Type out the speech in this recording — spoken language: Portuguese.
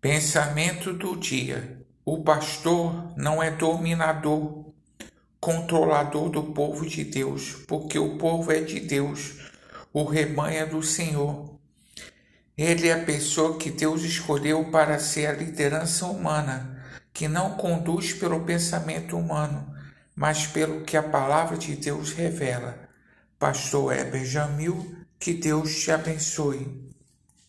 Pensamento do dia: o pastor não é dominador, controlador do povo de Deus, porque o povo é de Deus, o rebanho é do Senhor. Ele é a pessoa que Deus escolheu para ser a liderança humana, que não conduz pelo pensamento humano, mas pelo que a palavra de Deus revela. Pastor Heber Jamil, que Deus te abençoe.